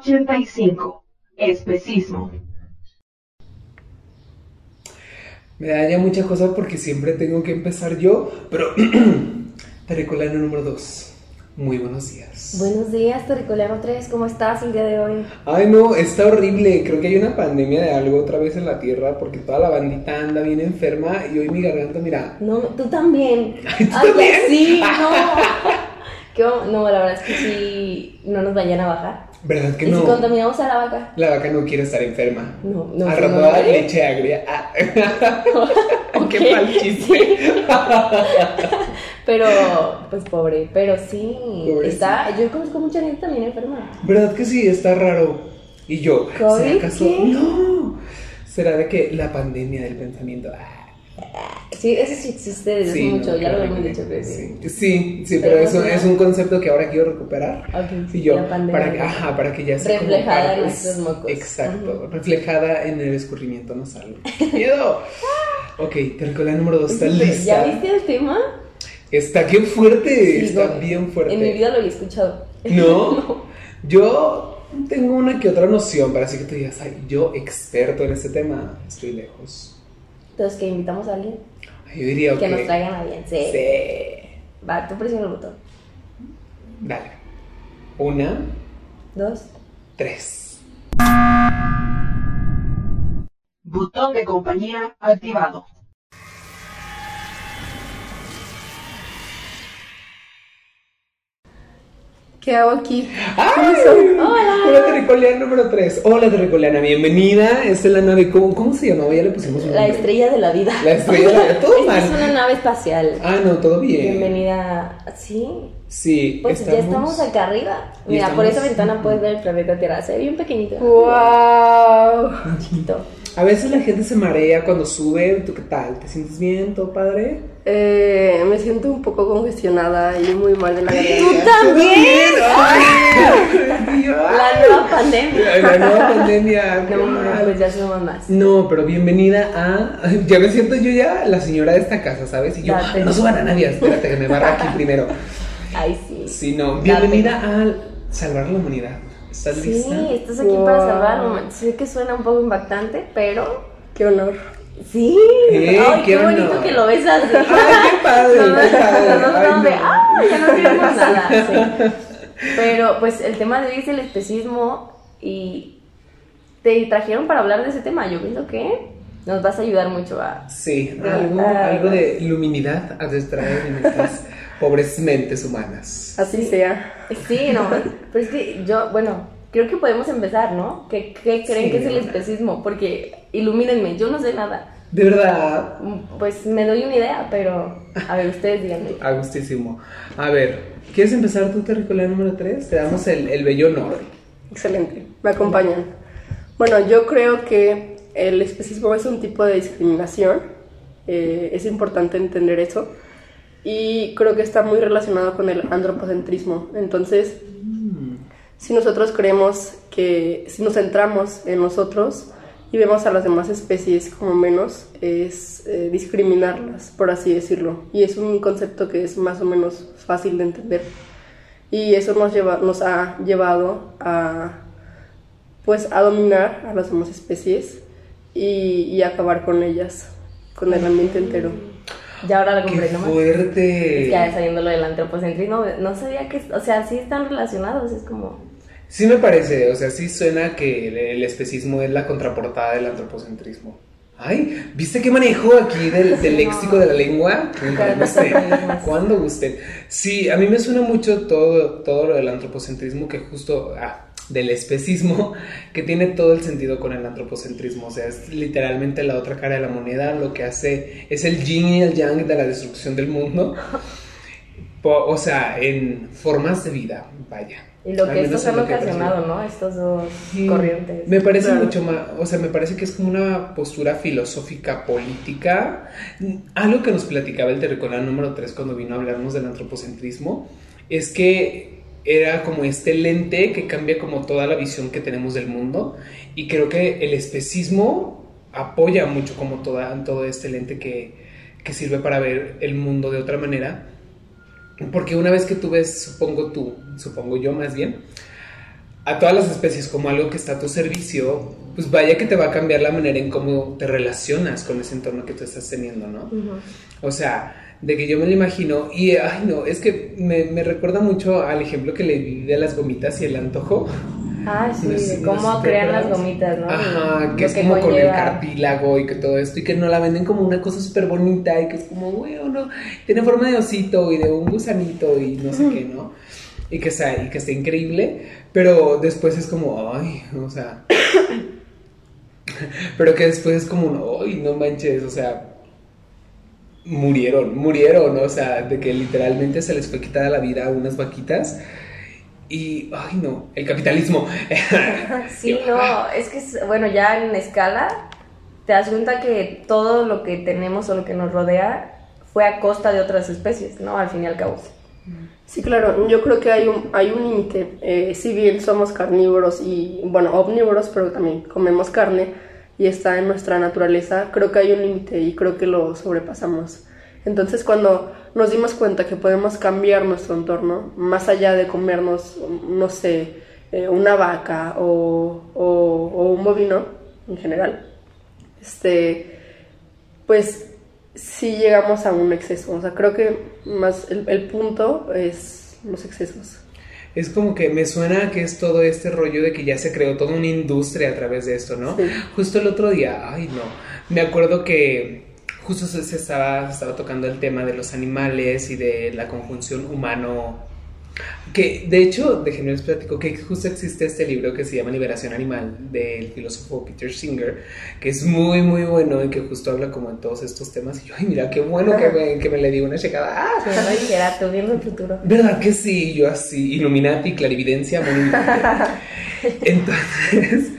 K85. Especismo. Me daña mucha cosa porque siempre tengo que empezar yo, pero Terricolano número 2. Muy buenos días. Buenos días, Terricolano 3, ¿cómo estás el día de hoy? Ay, no, está horrible. Creo que hay una pandemia de algo otra vez en la tierra porque toda la bandita anda bien enferma y hoy mi garganta, mira. No, tú también. Ay, ¿tú también? sí, no. ¿Qué no, la verdad es que sí, no nos vayan a bajar. ¿Verdad que ¿Y si no? contaminamos a la vaca? La vaca no quiere estar enferma. No, no. Al no, rato no, da leche agria. Ah. Qué mal chiste. Pero, pues pobre, pero sí. Está, yo conozco mucha gente también enferma. ¿Verdad que sí? Está raro. Y yo, ¿será ¿COVID acaso? No. ¿Será de que la pandemia del pensamiento? Ah. Sí, eso sí existe desde hace Sí, mucho, no, ya lo horrible. dicho, que sí. Sí, sí, sí, Pero pero no eso será- es un concepto que ahora quiero recuperar. Ok, Y yo, la pandemia. para que, ajá, para que ya sea como Reflejada en partes- nuestros mocos. Exacto, reflejada en el escurrimiento nasal. ¡Miedo! ok, la número dos está lista. ¿Ya viste el tema? Está bien fuerte, está no, bien fuerte. En mi vida lo había escuchado. ¿No? Yo tengo una que otra noción, para así que tú digas, ay, yo experto en este tema, estoy lejos. Entonces, que invitamos a alguien Yo diría, que ok. nos traigan a alguien. Sí. Sí. Va, tú presiona el botón. Dale. Una, Dos. tres. Botón de compañía activado. ¿Qué hago aquí? ¡Ay! Hola, Terricoliana número 3. Hola, Terricoliana, bienvenida. Esta es la nave. ¿Cómo, cómo se llamaba? Ya le pusimos un La nombre. estrella de la vida. La estrella de la vida. Todo Esta es mal. una nave espacial. Ah, no, todo bien. Bienvenida. Sí. Sí, Pues ya estamos acá arriba. Mira, por esa estamos- ventana puedes ver el planeta Tierra. Se ve bien pequeñito. ¡Wow! Chiquito. A veces la gente se marea cuando sube. ¿Tú qué tal? ¿Te sientes bien? ¿Todo padre? Eh, me siento un poco congestionada y muy mal de la ¡Tú garganta. también! ¡Ay! La nueva pandemia. La nueva pandemia. No, mal. pues ya somos más. No, pero bienvenida a. Ya me siento yo ya la señora de esta casa, ¿sabes? Y yo, Date. no suban a nadie, espérate que me barra aquí primero. Ay, sí. Sí, no. Bienvenida a salvar la humanidad. ¿Estás Sí, lista? estás aquí para Wow. salvarlo. Sé que suena un poco impactante, pero ¡Qué honor! sí. Eh, Ay, qué, qué bonito honor. que lo ves así. Ay, qué padre, No, qué padre. no, no, Ay, no, de, no. "Ah, ya no queremos nada. sí. Pero pues el tema de hoy es el especismo y te trajeron para hablar de ese tema. Yo pienso que nos vas a ayudar mucho a... Sí, algo, algo de luminidad a distraer en estas pobres mentes humanas. Así sea. Sí, no, pero es que yo, bueno, creo que podemos empezar, ¿no? ¿Qué, qué creen Sí, que es el especismo? Porque ilumínenme, yo no sé nada. De verdad, Pues me doy una idea, pero a ver, ustedes díganme. agustísimo. A ver, ¿quieres empezar tu territorial número 3? Te damos el, el bello honor. Excelente. Me acompañan. Bueno, yo creo que el especismo es un tipo de discriminación. eh, es importante entender eso. Y creo que está muy relacionado con el antropocentrismo. Entonces, si nosotros creemos que si nos centramos en nosotros y vemos a las demás especies como menos, es eh, discriminarlas, por así decirlo. Y es un concepto que es más o menos fácil de entender. Y eso nos, lleva, nos ha llevado a, pues, a dominar a las demás especies y, y acabar con ellas, con el ambiente entero. Ya ahora lo ¡Qué compré nomás. fuerte! Ya saliendo lo del antropocentrismo, no sabía que, o sea, sí están relacionados, es como... Sí me parece, o sea, sí suena que el, el especismo es la contraportada del antropocentrismo. Ay, ¿viste qué manejo aquí del, del Sí, léxico no. de la lengua? Cuando gusten, cuando gusten. Sí, a mí me suena mucho todo, todo lo del antropocentrismo que justo, ah, del especismo, que tiene todo el sentido con el antropocentrismo, o sea, es literalmente la otra cara de la moneda, lo que hace es el yin y el yang de la destrucción del mundo. O sea, en formas de vida, vaya. Y lo que estos es han ocasionado, ¿no? Estos dos Sí, corrientes. Me parece Claro. mucho más, o sea, me parece que es como una postura filosófica política. Algo que nos platicaba el terricolán número 3 cuando vino a hablarnos del antropocentrismo es que era como este lente que cambia como toda la visión que tenemos del mundo. Y creo que el especismo apoya mucho como toda, todo este lente que, que sirve para ver el mundo de otra manera. Porque una vez que tú ves, supongo tú, supongo yo más bien, a todas las especies como algo que está a tu servicio, pues vaya que te va a cambiar la manera en cómo te relacionas con ese entorno que tú estás teniendo, ¿no? O sea, de que yo me lo imagino y, ay no, es que me, me recuerda mucho al ejemplo que le di de las gomitas y el antojo. Ah, sí, No sé- de no cómo crean las gomitas, ¿no? Ajá, que lo es como con el cartílago y que todo esto, y que no la venden como una cosa súper bonita y que es como, güey, no, tiene forma de osito y de un gusanito y no sé qué, ¿no? Y que, está, y que está increíble, pero después es como, ay, o sea, pero que después es como, ay, no manches, o sea, murieron, murieron, o sea, de que literalmente se les fue quitada la vida a unas vaquitas. Y, ay no, el capitalismo. Sí, no, es que, bueno, ya en escala, te das cuenta que todo lo que tenemos o lo que nos rodea fue a costa de otras especies, ¿no? Al fin y al cabo. Sí, claro, yo creo que hay un, hay un límite. Eh, si bien somos carnívoros y, bueno, omnívoros, pero también comemos carne y está en nuestra naturaleza, creo que hay un límite y creo que lo sobrepasamos. Entonces, cuando nos dimos cuenta que podemos cambiar nuestro entorno, más allá de comernos, no sé, eh, una vaca o, o- un bovino en general, este, pues sí llegamos a un exceso. O sea, creo que más el punto es los excesos. Es como que me suena que es todo este rollo de que ya se creó toda una industria a través de esto, ¿no? Sí. Justo el otro día, ay no, me acuerdo que justo se, estaba, estaba tocando el tema de los animales y de la conjunción humano. Que de hecho, déjenme les platico que justo existe este libro que se llama Liberación Animal del filósofo Peter Singer, que es muy, muy bueno y que justo habla como de todos estos temas. Y yo, ay, mira, qué bueno que me, que me le di una checada. ¡Ah! Tú viendo el futuro. ¿Verdad que sí? Yo así, Illuminati, clarividencia, monumental. Entonces,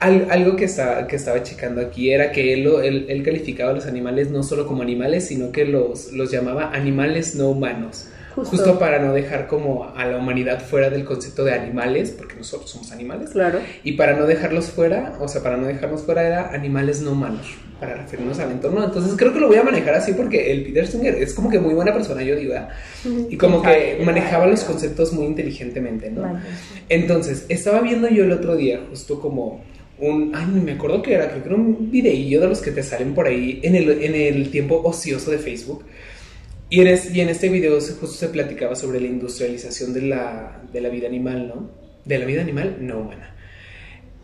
al- algo que estaba, que estaba checando aquí era que él, lo- él, él calificaba a los animales no solo como animales, sino que los, los llamaba animales no humanos. Justo. Justo. para no dejar como a la humanidad fuera del concepto de animales, porque nosotros somos animales. Claro. Y para no dejarlos fuera, o sea, para no dejarnos fuera era animales no humanos, para referirnos al entorno. Entonces creo que lo voy a manejar así porque el Peter Singer es como que muy buena persona, yo digo, y como que manejaba los conceptos muy inteligentemente, ¿no? Entonces, estaba viendo yo el otro día justo como un, ay, me acuerdo qué era, creo que era un videillo de los que te salen por ahí en el, en el tiempo ocioso de Facebook. Y en, es- y en este video justo se platicaba sobre la industrialización de la, de la vida animal, ¿no? De la vida animal no humana.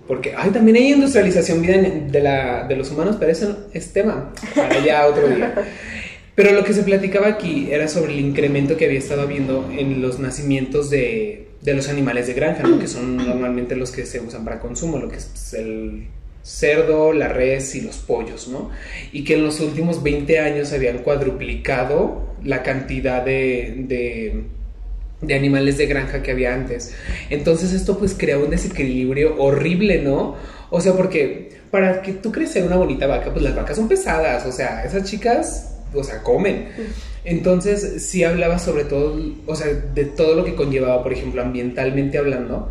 Porque, ay, también hay industrialización vida de, la, de los humanos, pero eso es tema para ya otro día. Pero lo que se platicaba aquí era sobre el incremento que había estado habiendo en los nacimientos de, de los animales de granja, ¿no? que son normalmente los que se usan para consumo, lo que es el cerdo, la res y los pollos, ¿no? Y que en los últimos 20 años habían cuadruplicado la cantidad de, de, de animales de granja que había antes. Entonces esto pues crea un desequilibrio horrible, ¿no? O sea, porque para que tú crees ser una bonita vaca, pues las vacas son pesadas, o sea, esas chicas, o sea, comen. Entonces, sí hablaba sobre todo, o sea, de todo lo que conllevaba, por ejemplo, ambientalmente hablando,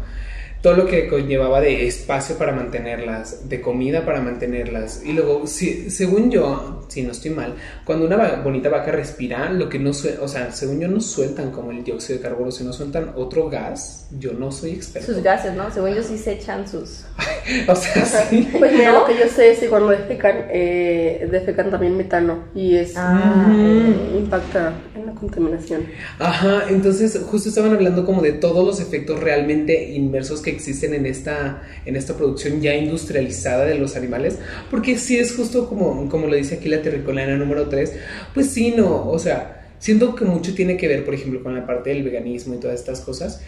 todo lo que conllevaba de espacio para mantenerlas, de comida para mantenerlas. Y luego, si, según yo, si no estoy mal, cuando una bonita vaca respira, lo que no suelta, o sea, según yo no sueltan como el dióxido de carbono, sino sueltan otro gas. Yo no soy experto. Sus gases, ¿no? Según ellos sí se echan sus... O sea, sí. Pues mira, ¿No? lo que yo sé es que cuando defecan, eh, defecan también metano y es Ah, eh, impacta en la contaminación. Ajá, entonces justo estaban hablando como de todos los efectos realmente inmersos que existen en esta, en esta producción ya industrializada de los animales, porque sí es justo como, como lo dice aquí la terricolana número 3, pues sí, no, o sea, siento que mucho tiene que ver, por ejemplo, con la parte del veganismo y todas estas cosas,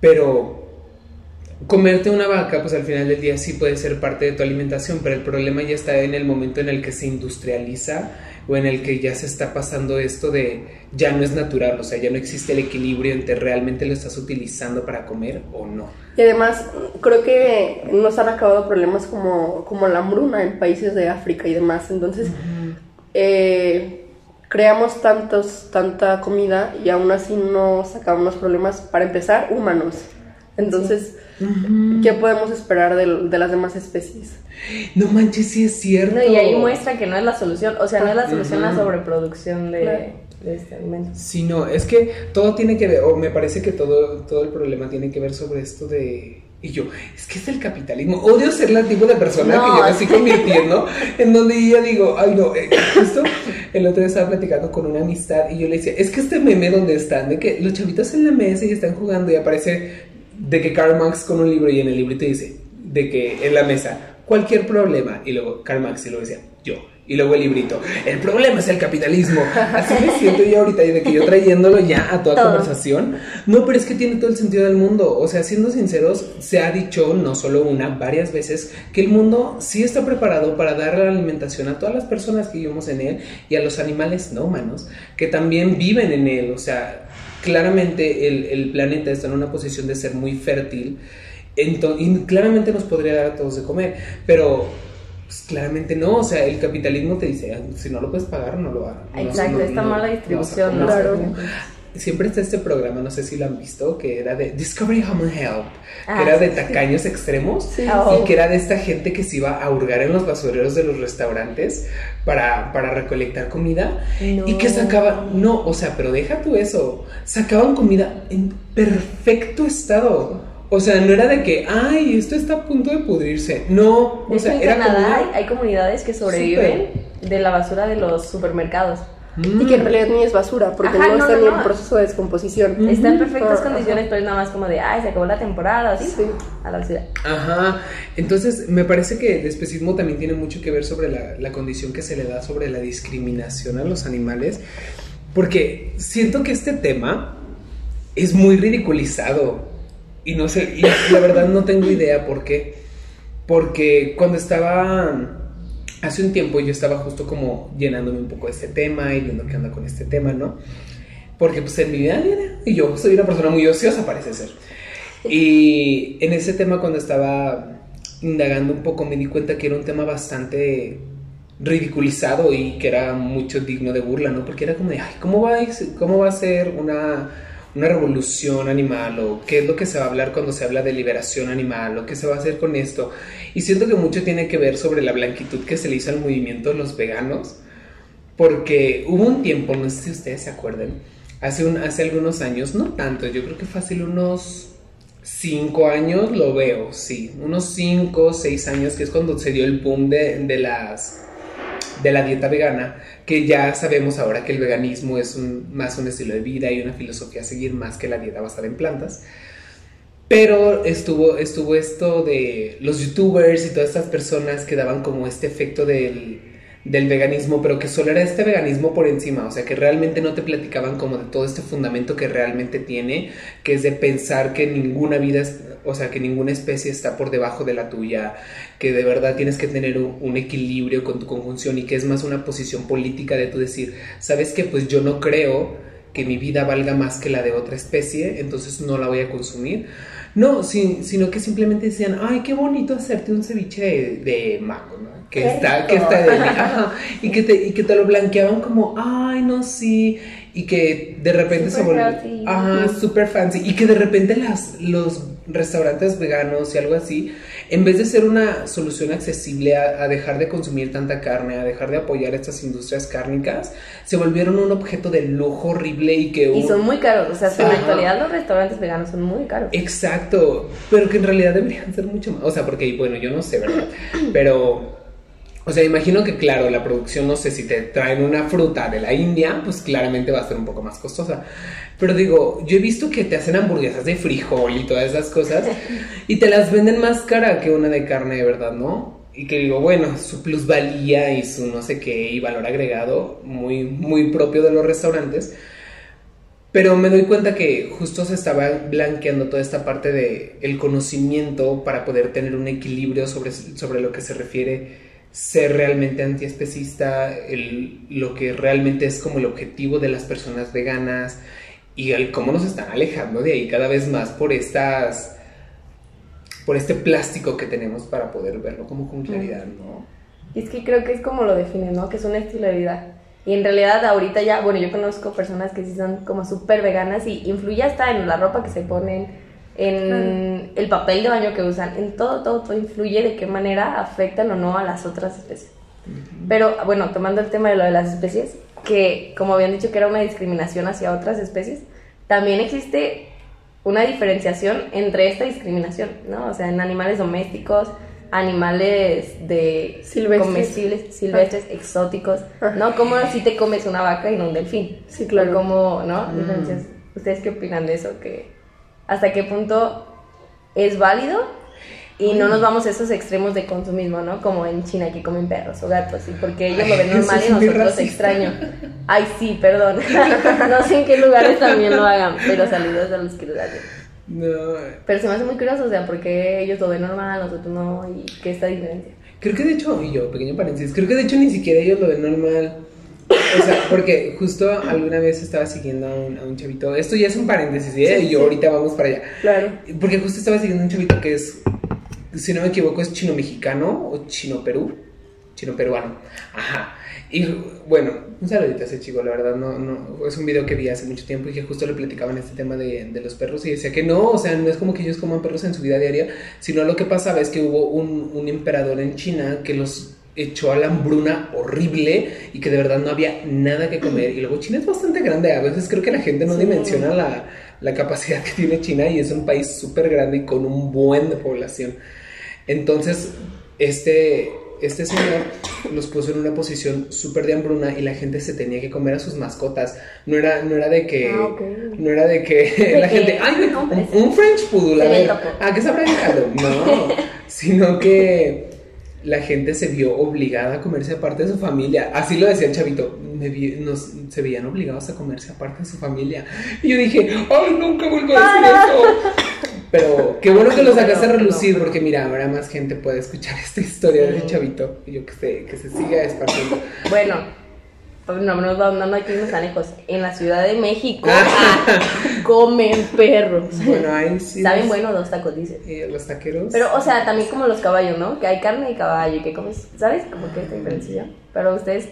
pero comerte una vaca, pues al final del día sí puede ser parte de tu alimentación, pero el problema ya está en el momento en el que se industrializa o en el que ya se está pasando esto de ya no es natural, o sea, ya no existe el equilibrio entre realmente lo estás utilizando para comer o no. Y además, creo que nos han acabado problemas como, como la hambruna en países de África y demás. Entonces, eh, creamos tantos, tanta comida y aún así no sacamos problemas, para empezar, humanos. Entonces, ¿qué podemos esperar de, de las demás especies? No manches, sí es cierto. No, y ahí muestra que no es la solución, o sea, no es la solución la sobreproducción de, Claro. de este alimento. Sí, no, es que todo tiene que ver, o me parece que todo, todo el problema tiene que ver sobre esto de, Y yo, es que es el capitalismo. Odio ser la tipo de persona No. que yo me estoy convirtiendo, en donde yo digo, ay no, eh, justo el otro día estaba platicando con una amistad y yo le decía, es que este meme donde están, de que los chavitos en la mesa y están jugando y aparece de que Karl Marx con un libro y en el librito dice, de que en la mesa, cualquier problema, y luego Karl Marx y luego decía, yo. Y luego el librito, el problema es el capitalismo. Así me siento yo ahorita, y de que yo trayéndolo ya a toda Todo. conversación. No, pero es que tiene todo el sentido del mundo. O sea, siendo sinceros, se ha dicho, no solo una, varias veces, que el mundo sí está preparado para dar la alimentación a todas las personas que vivimos en él y a los animales no humanos, que también viven en él. O sea, claramente el, el planeta está en una posición de ser muy fértil. Ento- y claramente nos podría dar a todos de comer, pero pues, claramente no, o sea, el capitalismo te dice, "Ah, si no lo puedes pagar, no lo hagas. Exacto, está mala distribución, no vas a ¿no? comer. Siempre está este programa, no sé si lo han visto, que era de Discovery Home and Help, que Ah, era de sí. tacaños extremos Sí, Ah, y que era de esta gente que se iba a hurgar en los basureros de los restaurantes para, para recolectar comida y que No. sacaban, no, o sea, pero deja tú eso, sacaban comida en perfecto estado. O sea, no era de que, ay, esto está a punto de pudrirse. No, De o sea, en era Canadá hay, hay comunidades que sobreviven de la basura de los supermercados. Y que en realidad ni es basura, porque Ajá, no, no, está no, ni no. en proceso de descomposición. Está en perfectas Ajá. condiciones, pero es nada más como de, ay, se acabó la temporada, así, Sí. a la basura. Ajá, entonces me parece que el especismo también tiene mucho que ver sobre la, la condición que se le da sobre la discriminación a los animales, porque siento que este tema es muy ridiculizado y no sé, y la verdad no tengo idea por qué, porque cuando estaba, hace un tiempo yo estaba justo como llenándome un poco de este tema y viendo qué onda con este tema, ¿no? Porque pues en mi vida diaria, y yo soy una persona muy ociosa parece ser. Y en ese tema cuando estaba indagando un poco me di cuenta que era un tema bastante ridiculizado y que era mucho digno de burla, ¿no? Porque era como de, ay, ¿cómo va a, cómo va a ser una, una revolución animal? ¿O qué es lo que se va a hablar cuando se habla de liberación animal? ¿O qué se va a hacer con esto? Y siento que mucho tiene que ver sobre la blanquitud que se le hizo al movimiento de los veganos. Porque hubo un tiempo, no sé si ustedes se acuerdan, hace, un, hace algunos años, no tanto, yo creo que fácil unos cinco años lo veo, sí, unos cinco, seis años, que es cuando se dio el boom de, de las de la dieta vegana, que ya sabemos ahora que el veganismo es más un estilo de vida y una filosofía a seguir más que la dieta basada en plantas. Pero estuvo, estuvo esto de los youtubers y todas estas personas que daban como este efecto del, del veganismo, pero que solo era este veganismo por encima, o sea, que realmente no te platicaban como de todo este fundamento que realmente tiene, que es de pensar que ninguna vida, o sea, que ninguna especie está por debajo de la tuya, que de verdad tienes que tener un, un equilibrio con tu conjunción y que es más una posición política de tú decir, sabes que pues yo no creo que mi vida valga más que la de otra especie, entonces no la voy a consumir. No, sí, sino que simplemente decían, ay, qué bonito hacerte un ceviche de, de mango, ¿no? Que está, que está de ajá, y que te, y que te lo blanqueaban como, ay, no, sí, y que de repente se Super volvió, healthy. ajá, super fancy, y que de repente las, los restaurantes veganos y algo así, en vez de ser una solución accesible a, a dejar de consumir tanta carne, a dejar de apoyar estas industrias cárnicas, se volvieron un objeto de lujo horrible y que Y son muy caros, o sea, en la actualidad los restaurantes veganos son muy caros. Exacto, pero que en realidad deberían ser mucho más. O sea, porque, bueno, yo no sé, ¿verdad? Pero, o sea, imagino que, claro, la producción, no sé, si te traen una fruta de la India, pues claramente va a ser un poco más costosa. Pero digo, yo he visto que te hacen hamburguesas de frijol y todas esas cosas y te las venden más cara que una de carne de verdad, ¿no? Y que digo, bueno, su plusvalía y su no sé qué y valor agregado muy, muy propio de los restaurantes. Pero me doy cuenta que justo se estaba blanqueando toda esta parte de el conocimiento para poder tener un equilibrio sobre, sobre lo que se refiere ser realmente antiespecista, el, lo que realmente es como el objetivo de las personas veganas y el cómo nos están alejando de ahí cada vez más por estas por este plástico que tenemos para poder verlo como con claridad, ¿no? Y es que creo que es como lo define, ¿no? Que es un estilo de vida. Y en realidad ahorita ya, bueno, yo conozco personas que sí son como súper veganas y influye hasta en la ropa que se ponen, en el papel de baño que usan, en todo, todo, todo influye de qué manera afectan o no a las otras especies. Pero bueno, tomando el tema de lo de las especies, que como habían dicho que era una discriminación hacia otras especies, también existe una diferenciación entre esta discriminación, ¿no? O sea, en animales domésticos, animales de Silvestres. comestibles, silvestres, exóticos, ¿no? Como si te comes una vaca y no un delfín. Sí, claro. Como, ¿no? Diferencias. ¿Ustedes qué opinan de eso? Que hasta qué punto es válido y no nos vamos a esos extremos de consumismo, ¿no? Como en China que comen perros o gatos, y porque ellos lo ven normal y nosotros extraño. Ay, sí, perdón. no sé en qué lugares también lo hagan, pero saludos a los que lo hacen. No, Pero se me hace muy curioso, o sea, porque ellos lo ven normal, nosotros no, y qué esta diferencia. creo que de hecho, y yo, pequeño paréntesis, creo que de hecho ni siquiera ellos lo ven normal. O sea, porque justo alguna vez estaba siguiendo a un, a un chavito, esto ya es un paréntesis, ¿eh? Sí, y yo sí. ahorita vamos para allá. Claro. Porque justo estaba siguiendo a un chavito que es, si no me equivoco, es chino-mexicano o chino-perú. Chino-peruano. Ajá. Y bueno, un saludito a ese chico, la verdad, no, no, es un video que vi hace mucho tiempo y que justo le platicaban este tema de, de los perros y decía que no, o sea, no es como que ellos coman perros en su vida diaria, sino lo que pasaba es que hubo un, un emperador en China que los echó a la hambruna horrible y que de verdad no había nada que comer. Y luego China es bastante grande, a veces creo que la gente no Sí. dimensiona la, la capacidad que tiene China y es un país súper grande y con un buen de población. Entonces, este, este señor los puso en una posición súper de hambruna y la gente se tenía que comer a sus mascotas. No era, no era de que... Ah, ok. No era de que la que, gente... ¡Ay, un, un French Poodle! A se ver. ¿a qué sabrá el caldo? No, sino que la gente se vio obligada a comerse aparte de su familia. Así lo decía el chavito. Me vi- nos, se veían obligados a comerse aparte de su familia. Y yo dije, ¡ay, nunca vuelvo a decir eso! Pero qué bueno que lo sacaste a relucir, porque mira, ahora más gente puede escuchar esta historia de ese Sí. chavito. Y yo que se, que se siga esparciendo. Bueno, no nos vamos, no, no hay que irnos tan lejos. En la Ciudad de México Ah. comen perros. Bueno, ahí sí. Saben los- bueno dos tacos, dice. los taqueros. Pero, o sea, también como los caballos, ¿no? Que hay carne de caballo y que comes, ¿sabes? Como que esta diferencia. Pero ustedes,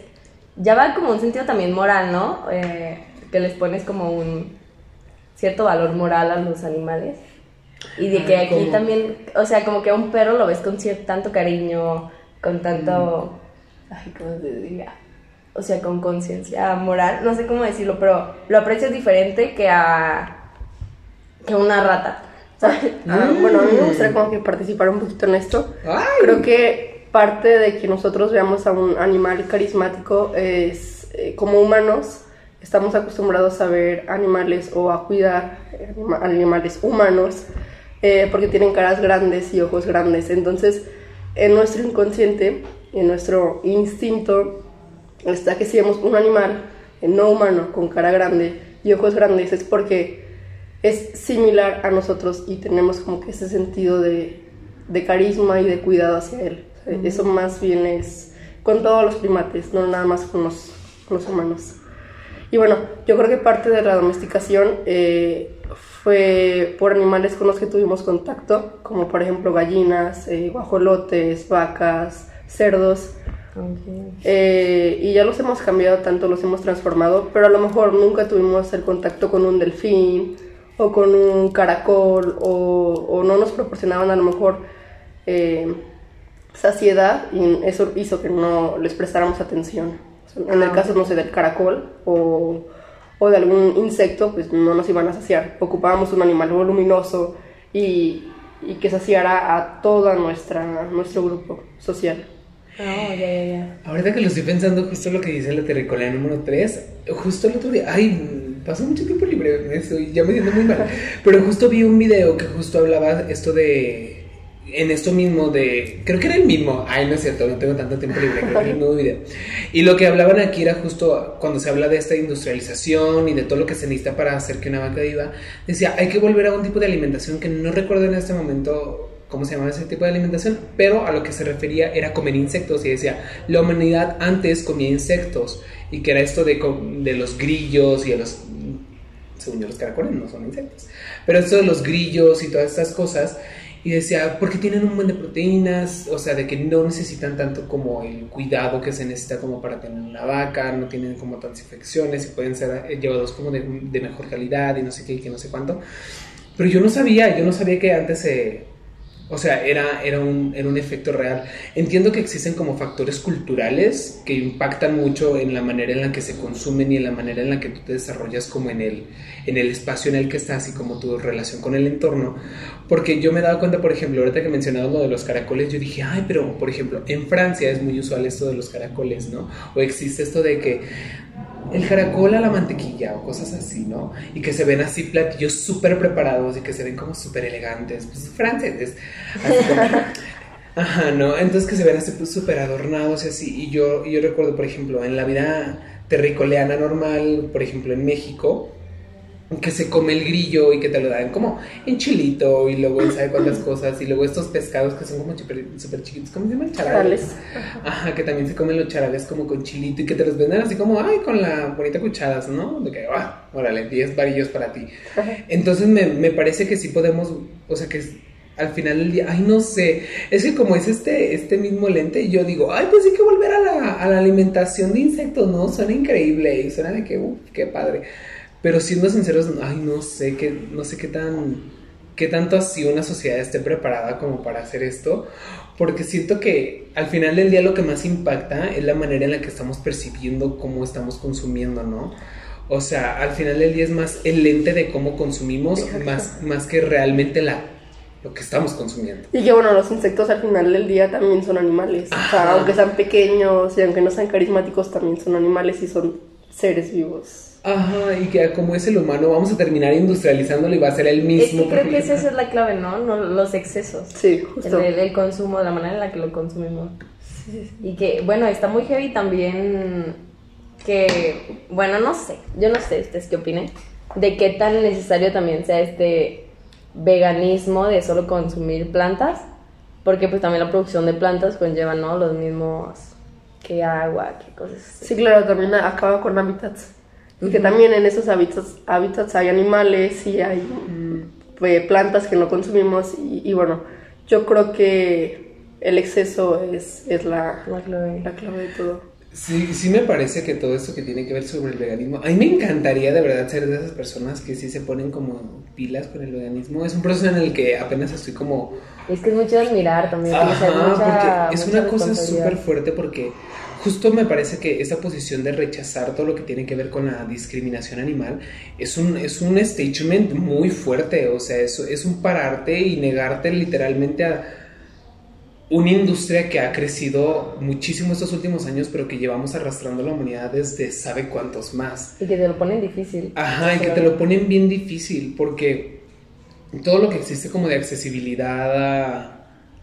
ya va como un sentido también moral, ¿no? Eh, que les pones como un cierto valor moral a los animales. Y de que aquí ¿cómo? también, o sea, como que a un perro lo ves con cierto, tanto cariño, con tanto, ay, ¿cómo se diría? O sea, con conciencia moral, no sé cómo decirlo, pero lo aprecias diferente que a, que a una rata, ¿sabes? Ah, bueno, a mí me gustaría como que participar un poquito en esto. ¡Ay! Creo que parte de que nosotros veamos a un animal carismático es eh, como humanos estamos acostumbrados a ver animales o a cuidar anima- animales humanos eh, porque tienen caras grandes y ojos grandes. Entonces, en nuestro inconsciente, en nuestro instinto, está que si vemos un animal eh, no humano con cara grande y ojos grandes es porque es similar a nosotros y tenemos como que ese sentido de, de carisma y de cuidado hacia él. O sea, Eso más bien es con todos los primates, no nada más con los, con los humanos. Y bueno, yo creo que parte de la domesticación eh, fue por animales con los que tuvimos contacto, como por ejemplo gallinas, eh, guajolotes, vacas, cerdos. Eh, y ya los hemos cambiado tanto, los hemos transformado, pero a lo mejor nunca tuvimos el contacto con un delfín o con un caracol o, o no nos proporcionaban a lo mejor eh, saciedad y eso hizo que no les prestáramos atención. En el Ah, caso, no sé, del caracol o, o de algún insecto, pues no nos iban a saciar. Ocupábamos un animal voluminoso y, y que saciara a nuestra nuestro grupo social. No, ya, ya, ya. Ahorita que lo estoy pensando, justo lo que dice la terricola número 3, justo el otro día, ay, pasó mucho tiempo libre, estoy, ya me siento muy mal, pero justo vi un video que justo hablaba esto de, en esto mismo de, creo que era el mismo, ay, no es cierto, no tengo tanto tiempo libre, creo que era el mismo video, y lo que hablaban aquí era justo cuando se habla de esta industrialización y de todo lo que se necesita para hacer que una vaca viva, decía, hay que volver a un tipo de alimentación que no recuerdo en este momento cómo se llamaba ese tipo de alimentación, pero a lo que se refería era comer insectos y decía, la humanidad antes comía insectos. Y que era esto de, de los grillos y de los, según yo los caracoles no son insectos, pero esto de los grillos y todas estas cosas y decía, porque tienen un buen de proteínas, o sea, de que no necesitan tanto como el cuidado que se necesita como para tener una vaca, no tienen como tantas infecciones y pueden ser eh, llevados como de, de mejor calidad y no sé qué y que no sé cuánto. Pero yo no sabía, yo no sabía que antes se O sea, era, era, un, era un efecto real. Entiendo que existen como factores culturales que impactan mucho en la manera en la que se consumen y en la manera en la que tú te desarrollas como en el, en el espacio en el que estás y como tu relación con el entorno. Porque yo me he dado cuenta, por ejemplo, ahorita que mencionado lo de los caracoles, yo dije, ay, pero por ejemplo, en Francia es muy usual esto de los caracoles, ¿no? O existe esto de que el caracol a la mantequilla o cosas así, ¿no? Y que se ven así platillos súper preparados y que se ven como súper elegantes, pues franceses. Así como- Ajá, ¿no? Entonces que se ven así pues, súper adornados y así. Y yo, y yo recuerdo, por ejemplo, en la vida terricoleana normal, por ejemplo, en México, que se come el grillo y que te lo dan como en chilito y luego en sabe cuántas cosas y luego estos pescados que son como súper chiquitos, ¿cómo se llaman? Charales. Ajá, que también se comen los charales como con chilito y que te los venden así como, ay, con la bonita cucharas, ¿no? De que, ah, órale, 10 varillos para ti. Entonces me, me parece que sí podemos, o sea, que al final del día, ay, no sé, es que como es este, este mismo lente, yo digo, ay, pues hay que volver a la, a la alimentación de insectos, ¿no? Suena increíble y suena de que, uff, qué padre. Pero siendo sinceros, ay, no sé, qué, no sé qué tan, qué tanto así una sociedad esté preparada como para hacer esto, porque siento que al final del día lo que más impacta es la manera en la que estamos percibiendo cómo estamos consumiendo, ¿no? O sea, al final del día es más el lente de cómo consumimos, Exacto. más, más que realmente la, lo que estamos consumiendo. Y que bueno, los insectos al final del día también son animales. O sea, aunque sean pequeños y aunque no sean carismáticos, también son animales y son seres vivos. Ajá, y que como es el humano, vamos a terminar industrializándolo y va a ser el Es mismo. que creo que esa es la clave, ¿no? no los excesos. Sí, justo. el- el consumo, la manera en la que lo consumimos. Y que, bueno, está muy heavy también que, bueno, no sé, yo no sé ustedes qué opinen, de qué tan necesario también sea este veganismo de solo consumir plantas, porque pues también la producción de plantas conlleva, ¿no? Los mismos que agua, que cosas así. Sí, claro, también acaba con hábitats. Y que también en esos hábitats, hábitats hay animales y hay mm, eh, plantas que no consumimos. Y, y bueno, yo creo que el exceso es, es la, La clave. la clave de todo. Sí, sí me parece que todo esto que tiene que ver sobre el veganismo, a mí me encantaría de verdad ser de esas personas que sí se ponen como pilas con el veganismo. Es un proceso en el que apenas estoy como... Es que es mucho admirar también. Ajá, mucha- es mucha una cosa súper fuerte porque justo me parece que esa posición de rechazar todo lo que tiene que ver con la discriminación animal es un, es un statement muy fuerte, o sea, es, es un pararte y negarte literalmente a una industria que ha crecido muchísimo estos últimos años, pero que llevamos arrastrando a la humanidad desde sabe cuántos más. Y que te lo ponen difícil. Ajá, y que te lo ponen bien difícil, porque todo lo que existe como de accesibilidad a,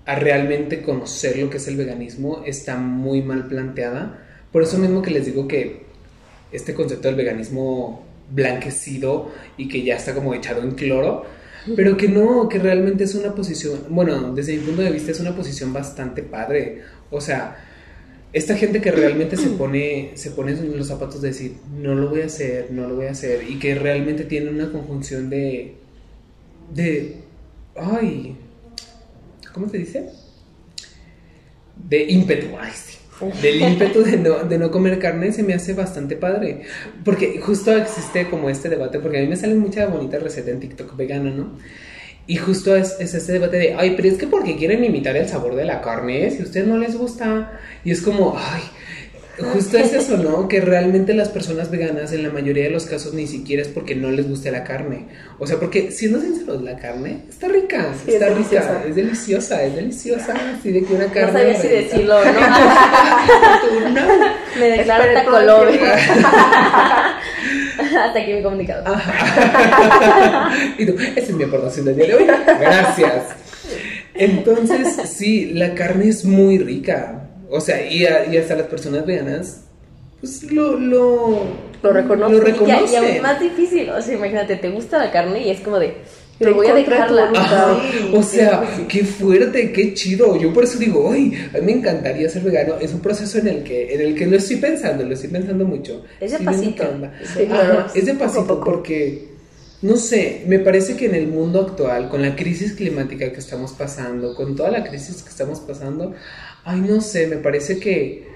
a realmente conocer lo que es el veganismo está muy mal planteada. Por eso mismo que les digo que este concepto del veganismo blanquecido y que ya está como echado en cloro, pero que no, que realmente es una posición, bueno, desde mi punto de vista es una posición bastante padre. O sea, esta gente que realmente se pone, se pone los zapatos de decir, no lo voy a hacer, no lo voy a hacer, y que realmente tiene una conjunción de, de, ay, ¿cómo se dice? De ímpetu, ay, sí. Del ímpetu de no, de no comer carne se me hace bastante padre. Porque justo existe como este debate, porque a mí me salen muchas bonitas recetas en TikTok vegana, ¿no? Y justo es, es este debate de, ay, pero es que porque quieren imitar el sabor de la carne, si a ustedes no les gusta. Y es como, ay, justo es eso, ¿no? Que realmente las personas veganas en la mayoría de los casos ni siquiera es porque no les guste la carne. O sea, porque siendo sinceros, la carne está rica, Sí, está es rica, deliciosa. es deliciosa, es deliciosa. Así de que una carne. No sabía si decirlo no. No. Me declaro tiempo. Hasta aquí mi comunicado. y tú, esa es mi aportación del día de hoy. Gracias. Entonces, sí, la carne es muy rica. O sea, y, a- y hasta las personas veganas, pues lo, lo, Lo reconocen. Lo Y, aún más difícil, o sea, imagínate, te gusta la carne y es como de, Te pero voy a dejarla. Ajá, o sea, qué fuerte, qué chido. Yo por eso digo, ay, a mí me encantaría ser vegano. Es un proceso en el que, en el que lo estoy pensando, lo estoy pensando mucho. Es de pasito. qué onda. Sí, claro. Ajá, es de Poco pasito poco. porque, no sé, me parece que en el mundo actual, con la crisis climática que estamos pasando, con toda la crisis que estamos pasando, ay, no sé, me parece que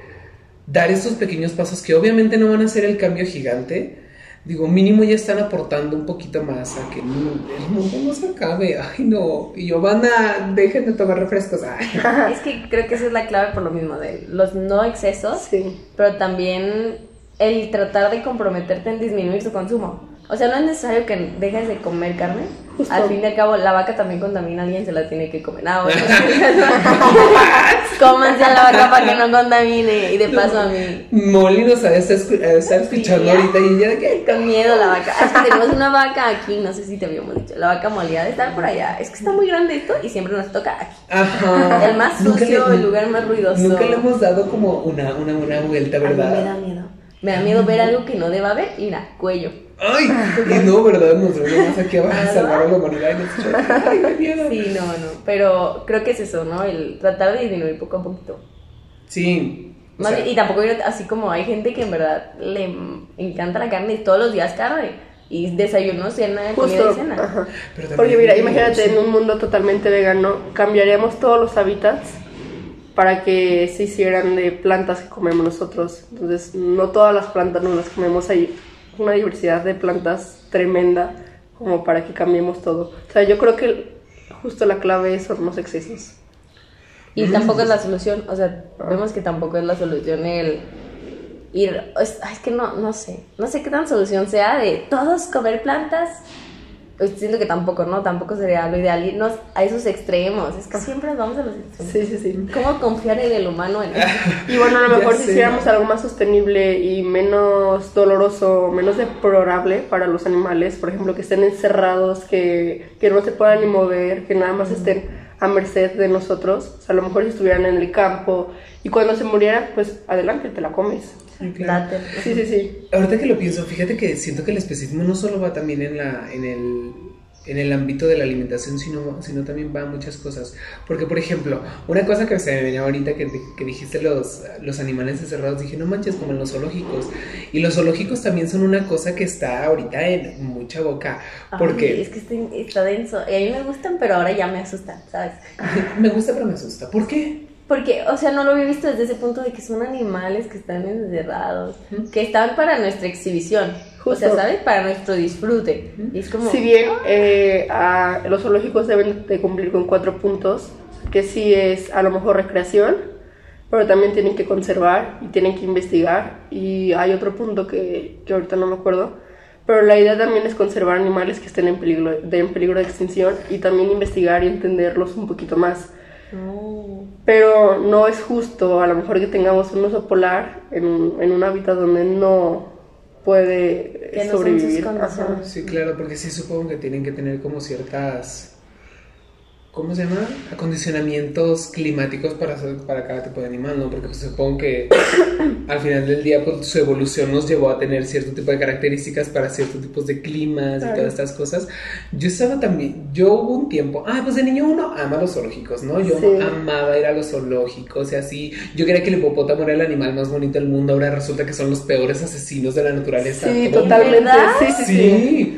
dar estos pequeños pasos que obviamente no van a ser el cambio gigante, digo, mínimo ya están aportando un poquito más a que el mundo no se acabe. Ay, no. Y yo, banda, dejen de tomar refrescos. Ay. Es que creo que esa es la clave por lo mismo, de los no excesos, Sí. pero también el tratar de comprometerte en disminuir su consumo. O sea, no es necesario que dejes de comer carne. Justo. Al fin y al cabo, la vaca también contamina, alguien se la tiene que comer. Ah, bueno. Cómanse a la vaca para que no contamine. Y de paso a mí. Molly nos ha de estar, escuchando Sí. ahorita y ella de que. Con miedo la vaca. Es que tenemos una vaca aquí, no sé si te habíamos dicho. La vaca molida de estar por allá. Es que está muy grande esto y siempre nos toca aquí. Ajá. El más sucio, le- el lugar más ruidoso. Nunca le hemos dado como una, una, una vuelta, A mí me da ¿verdad? miedo. Me da miedo ver algo que no deba ver. Mira, cuello. Ay, y no, ¿verdad? Nos venimos aquí a ¿Verdad? salvar a la humanidad y nos Ay, qué miedo. Sí, no, no. Pero creo que es eso, ¿no? El tratar de disminuir poco a poquito. Sí. o Más sea, y tampoco así como hay gente que en verdad le encanta la carne y todos los días carne. Y desayuno, cena, comida Justo. y cena. Porque mira, imagínate en un mundo totalmente vegano, cambiaríamos todos los hábitats para que se hicieran de plantas que comemos nosotros. Entonces, no todas las plantas nos las comemos. Hay una diversidad de plantas tremenda como para que cambiemos todo. O sea, yo creo que justo la clave son los excesos. Y tampoco es la solución, o sea, vemos que tampoco es la solución el ir, es, es que no, no sé, no sé qué tan solución sea de todos comer plantas. Pues siento que tampoco, ¿no? Tampoco sería lo ideal irnos a esos extremos. Es que siempre nos vamos a los extremos. Sí, sí, sí. ¿Cómo confiar en el humano en? Y bueno, a lo Ya mejor si hiciéramos algo más sostenible y menos doloroso, menos deplorable para los animales, por ejemplo, que estén encerrados, que, que no se puedan ni mover, que nada más estén a merced de nosotros, o sea, a lo mejor si estuvieran en el campo y cuando se murieran, pues adelante, te la comes. Claro. Date. Sí, sí, sí. Ahorita que lo pienso, fíjate que siento que el especismo no solo va también en la en el en el ámbito de la alimentación, sino, sino también va a muchas cosas. Porque, por ejemplo, una cosa que se me venía ahorita que, que dijiste los, los animales encerrados, dije, no manches, como en los zoológicos. Y los zoológicos también son una cosa que está ahorita en mucha boca. Ay, Porque es que está, está denso. Y a mí me gustan, pero ahora ya me asustan, ¿sabes? me gusta, pero me asusta. ¿Por qué? Porque, o sea, no lo había visto desde ese punto de que son animales que están encerrados, que están para nuestra exhibición. O sea, Justo. ¿sabes? Para nuestro disfrute. Y es como... Si bien eh, a- los zoológicos deben de cumplir con cuatro puntos, que sí es a lo mejor recreación, pero también tienen que conservar y tienen que investigar. Y hay otro punto que, que ahorita no me acuerdo, pero la idea también es conservar animales que estén en peligro de, en peligro de extinción y también investigar y entenderlos un poquito más. No. Pero no es justo a lo mejor que tengamos un oso polar en un, en un hábitat donde no puede Que no son sus sobrevivir. Sí, claro, porque sí supongo que tienen que tener como ciertas... ¿Cómo se llama? Acondicionamientos climáticos para, para cada tipo de animal, ¿no? Porque pues, supongo que al final del día pues, su evolución nos llevó a tener cierto tipo de características para ciertos tipos de climas y todas estas cosas. Yo estaba también, yo hubo un tiempo, ah, pues de niño uno ama los zoológicos, ¿no? Yo Sí. amaba ir a los zoológicos y así. Yo creía que el hipopótamo era el animal más bonito del mundo, ahora resulta que son los peores asesinos de la naturaleza. Sí, totalmente. ¿Verdad? Sí, sí, sí. Sí.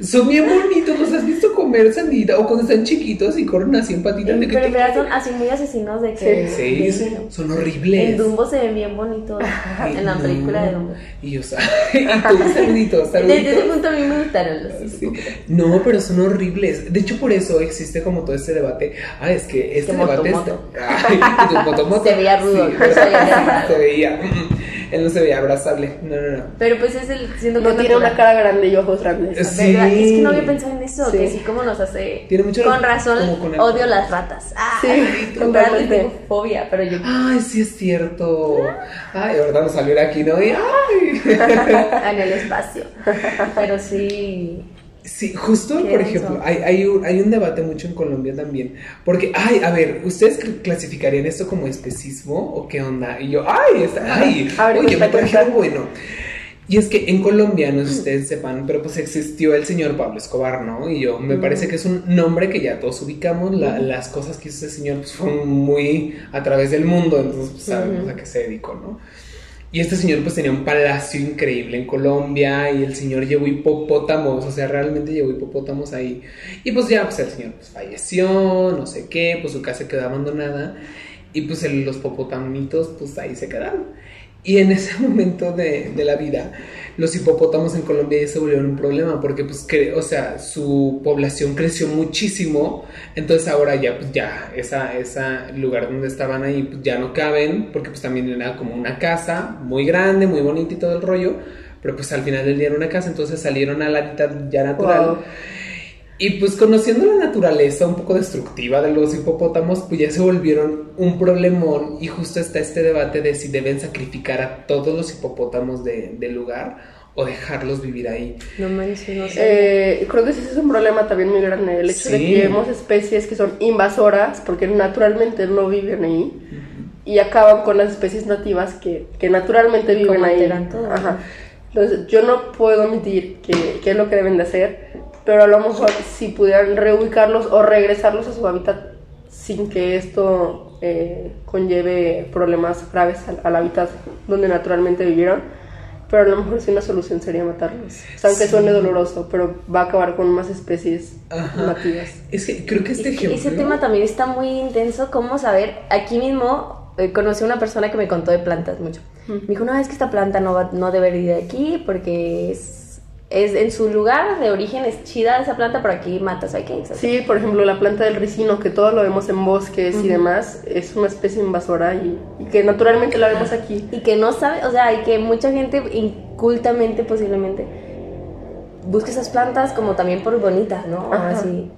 Son bien bonitos, ¿los has visto comer sandita? O cuando están chiquitos y corren así en patitas de que Pero en verdad son así muy asesinos de que... Sí, son horribles. En Dumbo se ven bien bonitos. Ay, en la no. película de Dumbo. Y yo, y tú, saluditos, Desde ese punto a mí me gustaron los Sí. No, pero son horribles. De hecho, por eso existe como todo este debate. Ah, es que este Que debate está. Ay, tu motomoto. Se veía rudo, Sí. Se veía. Él no se veía abrazable. No, no, no. Pero pues es el... Siento que No tiene una cara grande y ojos grandes. Sí. Es que no había pensado en eso, Sí. que sí como nos hace... Tiene mucho Con razón como con el- odio las ratas. Ah, Sí, con ratas tengo fobia, pero yo... Ay, sí es cierto. Ay, ahorita nos salió aquí, ¿no? Y, ay. en el espacio. Pero sí... Sí, justo, por ejemplo, hay, hay, un, hay un debate mucho en Colombia también. Porque, ay, a ver, ¿ustedes cl- clasificarían esto como especismo o qué onda? Y yo, ay, está, ay, ver, oye, me trajeron bueno. Y es que en Colombia, no sé si ustedes sepan, pero pues existió el señor Pablo Escobar, ¿no? Y yo, me parece que es un nombre que ya todos ubicamos. La- las cosas que hizo ese señor pues, fueron muy a través del mundo, entonces pues, sabemos a qué se dedicó, ¿no? Y este señor pues tenía un palacio increíble en Colombia y el señor llevó hipopótamos, o sea, realmente llevó hipopótamos ahí. Y pues ya, pues el señor pues falleció, no sé qué, pues su casa quedó abandonada y pues los popotamitos pues ahí se quedaron. Y en ese momento de, de la vida, los hipopótamos en Colombia ya se volvieron un problema porque, pues, que, o sea, su población creció muchísimo. Entonces ahora ya, pues, ya, esa, esa lugar donde estaban ahí, pues, ya no caben porque, pues, también era como una casa muy grande, muy bonita y todo el rollo. Pero, pues, al final del día era una casa, entonces salieron al hábitat ya natural. Y pues conociendo la naturaleza un poco destructiva de los hipopótamos, pues ya se volvieron un problemón y justo está este debate de si deben sacrificar a todos los hipopótamos de- del lugar o dejarlos vivir ahí. No manches, no sé. Eh, creo que ese es un problema también muy grande, el hecho de Sí. que vemos especies que son invasoras porque naturalmente no viven ahí y acaban con las especies nativas que, que naturalmente viven Como ahí. Ajá. Entonces yo no puedo omitir que, que es lo que deben de hacer, pero a lo mejor si pudieran reubicarlos o regresarlos a su hábitat sin que esto eh, conlleve problemas graves al, al hábitat donde naturalmente vivieron. Pero a lo mejor sí una solución sería matarlos. O sea, aunque Sí. suene doloroso, pero va a acabar con más especies Ajá. nativas. Es que creo que este Es que ejemplo... ese tema también está muy intenso. ¿Cómo saber? Aquí mismo eh, conocí a una persona que me contó de plantas mucho. Me dijo, no, es que esta planta no, va, no debe ir de aquí porque es, es en su lugar de origen es chida esa planta, pero aquí matas hay que Sí, por ejemplo, la planta del ricino, que todo lo vemos en bosques y demás, es una especie invasora y, y que naturalmente la vemos aquí. Y que no sabe, o sea, y que mucha gente incultamente posiblemente busca esas plantas como también por bonitas, ¿no? Ajá. así.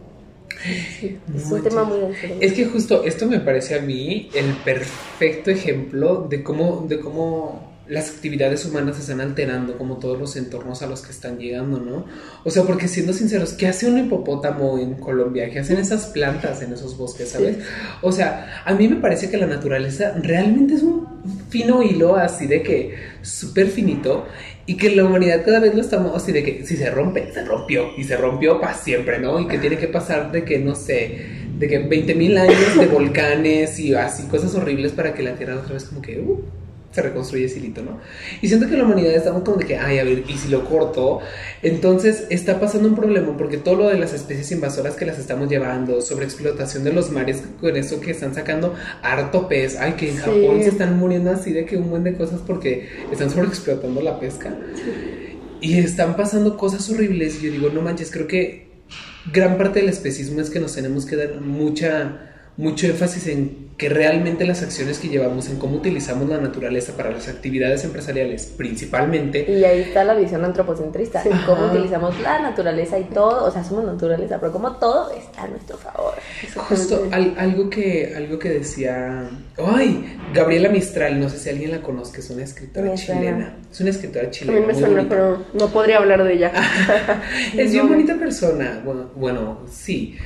No Es un tema muy. Es que justo esto me parece a mí el perfecto ejemplo de cómo, de cómo las actividades humanas se están alterando, como todos los entornos a los que están llegando, ¿no? O sea, porque siendo sinceros, ¿qué hace un hipopótamo en Colombia? ¿Qué hacen esas plantas en esos bosques, sabes? O sea, a mí me parece que la naturaleza realmente es un fino hilo así de que súper finito y que la humanidad cada vez lo estamos así de que si se rompe, se rompió y se rompió para siempre, ¿no? Y que tiene que pasar de que, no sé, de que 20 mil años de volcanes y así cosas horribles para que la Tierra otra vez como que uh, se reconstruye ese hilito, ¿no? Y siento que la humanidad estamos como de que, ay, a ver, y si lo corto, entonces está pasando un problema porque todo lo de las especies invasoras que las estamos llevando, sobre explotación de los mares, con eso que están sacando harto pez, ay, que en Sí. Japón se están muriendo así de que un buen de cosas porque están sobreexplotando la pesca. Y están pasando cosas horribles. Y yo digo, no manches, creo que gran parte del especismo es que nos tenemos que dar mucha, mucho énfasis en que realmente las acciones que llevamos, en cómo utilizamos la naturaleza para las actividades empresariales, principalmente, Y ahí está la visión antropocentrista, Sí. cómo utilizamos la naturaleza y todo, o sea, somos naturaleza, pero como todo está a nuestro favor. Justo al- algo que algo que decía, ay, Gabriela Mistral, no sé si alguien la conozca, es una escritora chilena. Es una escritora A chilena. mí me suena, bonita. pero no podría hablar de ella. Es bien bonita persona. Bueno, bueno, sí.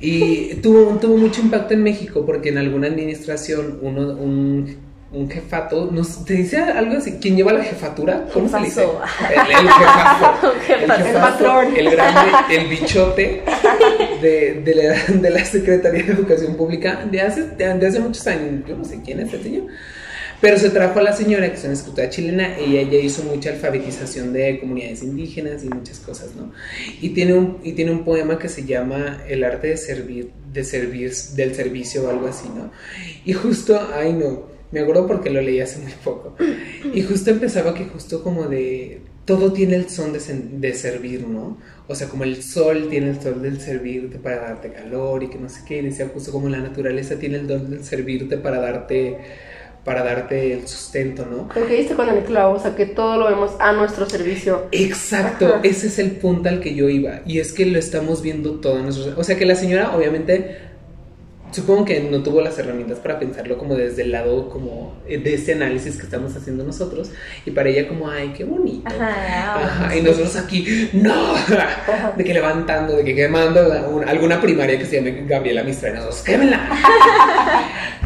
Y tuvo, tuvo mucho impacto en México porque en alguna administración uno, un, un jefato, nos, ¿te dice algo así? ¿Quién lleva la jefatura? ¿Cómo se dice? El, el jefazo. Un jefazo. El, El patrón. El grande, el bichote de, de, la, de la Secretaría de Educación Pública de hace, de, de hace muchos años. Yo no sé quién es el señor. Pero se trajo a la señora, que es una escritora chilena, y ella hizo mucha alfabetización de comunidades indígenas y muchas cosas, ¿no? Y tiene un, y tiene un poema que se llama El arte de servir, de servir, del servicio o algo así, ¿no? Y justo, ay no, me acuerdo porque lo leí hace muy poco. Y justo empezaba que justo como de, todo tiene el son de, de servir, ¿no? O sea, como el sol tiene el sol del servirte para darte calor y que no sé qué, y decía justo como la naturaleza tiene el don del servirte para darte para darte el sustento, ¿no? Creo que diste con el clavo, o sea, que todo lo vemos a nuestro servicio. Exacto, Ajá. ese es el punto al que yo iba. Y es que lo estamos viendo todo en nuestros... O sea que la señora obviamente supongo que no tuvo las herramientas para pensarlo como desde el lado como de ese análisis que estamos haciendo nosotros. Y para ella como, ay, qué bonito. Ajá, Ajá, y nosotros aquí, no, de que levantando, de que quemando la- un- alguna primaria que se llame Gabriela Mistral, nosotros, quémela.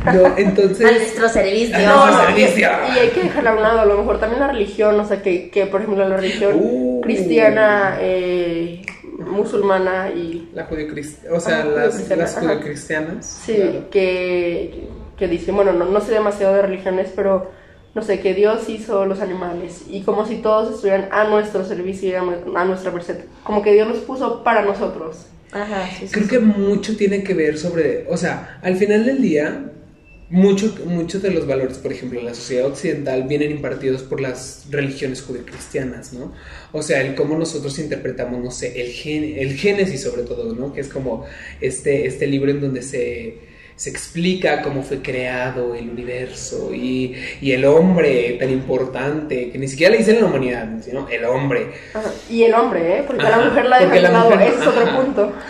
No, entonces... a nuestro servicio. No, no, y, servicio. y hay que dejarla a un lado, a lo mejor también la religión, o sea, que, que por ejemplo la religión Uh. cristiana, eh, musulmana y La o sea, Ajá, las, las. Sí, claro. que, que dice, bueno, no, no sé demasiado de religiones, pero no sé, que Dios hizo los animales y como si todos estuvieran a nuestro servicio y a, a nuestra merced, como que Dios los puso para nosotros. Ajá, sí, sí, Creo sí. que mucho tiene que ver sobre, o sea, al final del día, mucho- muchos de los valores, por ejemplo, en la sociedad occidental vienen impartidos por las religiones judeocristianas, ¿no? O sea, el cómo nosotros interpretamos, no sé, el, gen- el Génesis sobre todo, ¿no? Que es como este, este libro en donde se, se explica cómo fue creado el universo y, y el hombre tan importante, que ni siquiera le dicen la humanidad, sino el hombre. Ajá. Y el hombre, ¿eh? Porque Ajá, la mujer la porque dejan la de lado. mujer- Ese es otro punto.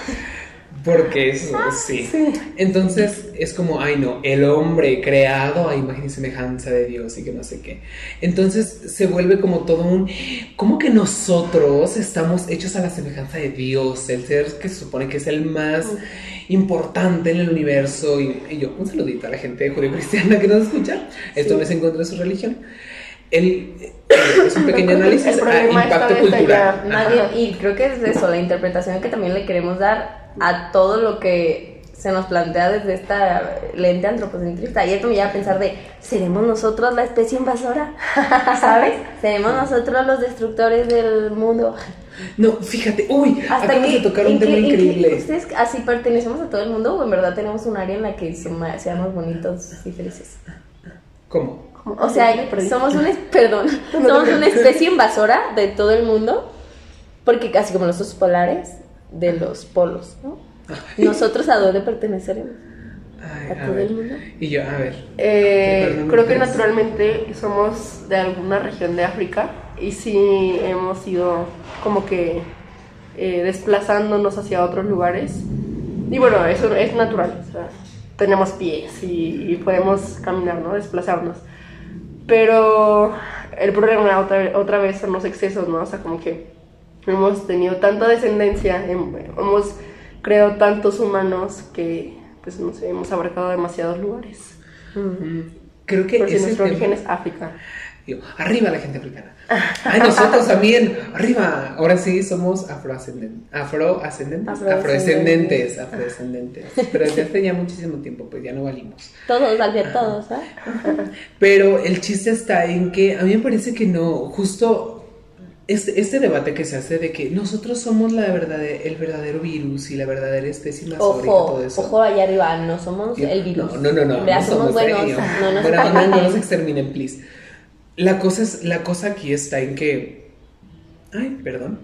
Porque eso, sí. Sí. Entonces es como, ay no, el hombre creado a imagen y semejanza de Dios y que no sé qué. Entonces se vuelve como todo un, ¿cómo que nosotros estamos hechos a la semejanza de Dios? El ser que se supone que es el más importante en el universo. Y, y yo, un saludito a la gente judio-cristiana que nos escucha. Esto no es en contra de su religión. El, eh, es un pequeño análisis el a impacto desde cultural. bien, y creo que es eso, la interpretación que también le queremos dar a todo lo que se nos plantea desde esta lente antropocentrista. Y esto me lleva a pensar de, ¿seremos nosotros la especie invasora? ¿Sabes? ¿Seremos nosotros los destructores del mundo? No, fíjate, uy, Hasta acabas que, de tocar un ¿en tema increíble. ¿Ustedes así pertenecemos a todo el mundo o en verdad tenemos un área en la que seamos bonitos y felices? ¿Cómo? O sea, somos una, perdón, somos una especie invasora de todo el mundo, porque casi como los osos polares de los polos, ¿no? Nosotros a dónde perteneceremos? Ay, ¿A a todo ver. el mundo? Y yo, a ver. Eh, creo que naturalmente somos de alguna región de África y sí hemos ido como que eh, desplazándonos hacia otros lugares. Y bueno, eso es natural, o sea, tenemos pies y, y podemos caminar, ¿no? Desplazarnos. Pero el problema otra, otra vez son los excesos, ¿no? O sea, como que hemos tenido tanta descendencia, hem- hemos creado tantos humanos que, pues, no sé, hemos abarcado demasiados lugares. Mm, Creo que Por si ese nuestro origen es África. Digo, arriba la gente africana. Ay, nosotros también, arriba. Ahora sí somos afroascendentes. Afroascendentes. Afrodescendentes. Afrodescendentes. Pero desde hace ya muchísimo tiempo, pues ya no valimos. Todos, al ver todos, ¿ah? Pero el chiste está en que a mí me parece que no, justo este, este debate que se hace de que nosotros somos la verdade- el verdadero virus y la verdadera especie y Ojo, todo eso. ojo allá arriba, no somos Yo- el virus. No, no, no, no. Somos buenos, eh, no nos no, no nos exterminen, please. La cosa, es, la cosa aquí está en que. Ay, perdón.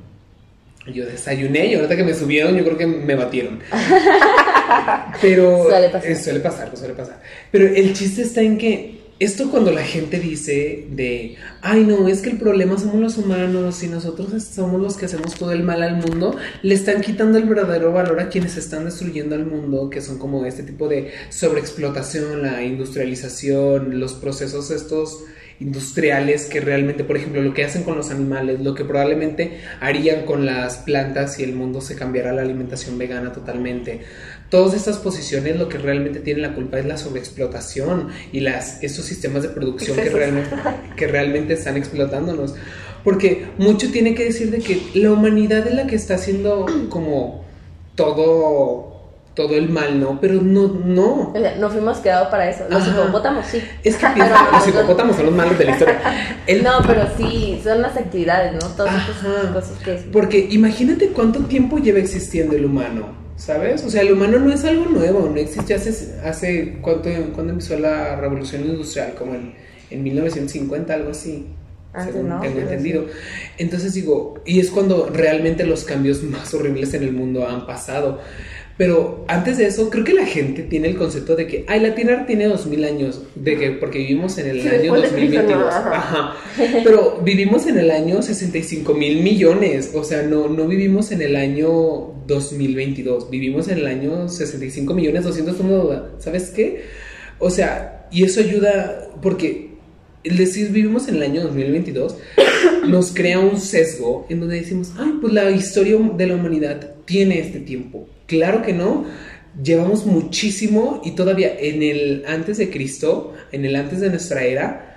Yo desayuné y ahorita que me subieron, yo creo que me batieron. Pero. Suele pasar. eh, suele pasar, suele pasar. Pero el chiste está en que. Esto cuando la gente dice de, ay no, es que el problema somos los humanos y nosotros somos los que hacemos todo el mal al mundo, le están quitando el verdadero valor a quienes están destruyendo al mundo, que son como este tipo de sobreexplotación, la industrialización, los procesos estos industriales que realmente, por ejemplo, lo que hacen con los animales, lo que probablemente harían con las plantas si el mundo se cambiara a la alimentación vegana totalmente. Todas estas posiciones lo que realmente tienen la culpa es la sobreexplotación y las, estos sistemas de producción que realmente, que realmente están explotándonos. Porque mucho tiene que decir de que la humanidad es la que está haciendo como todo, todo el mal, ¿no? Pero no, no. O sea, no fuimos creados para eso. Los Ajá. hipopótamos sí. Es que piensa, Pero los no- hipopótamos son los malos de la historia. El- No, pero sí, son las actividades, ¿no? Todas estas cosas que... Porque imagínate cuánto tiempo lleva existiendo el humano, ¿sabes? O sea, el humano no es algo nuevo, no existió hace, hace ¿cuánto, ¿cuándo empezó la revolución industrial? Como en, en 1950, algo así. Antes según no, tengo entendido. Entonces digo, y es cuando realmente los cambios más horribles en el mundo han pasado. Pero antes de eso, creo que la gente tiene el concepto de que, ay, la Tierra tiene 2000 años, de que porque vivimos en el Sí, año después de Cristo, 2022. ¿no? Ajá. Ajá. Pero vivimos en el año 65 mil millones, o sea, no, no vivimos en el año 2022, vivimos en el año 65 millones 201, ¿sabes qué? O sea, y eso ayuda porque el decir vivimos en el año 2022 nos crea un sesgo en donde decimos, ay, pues la historia de la humanidad tiene este tiempo. Claro que no. Llevamos muchísimo y todavía en el antes de Cristo, en el antes de nuestra era,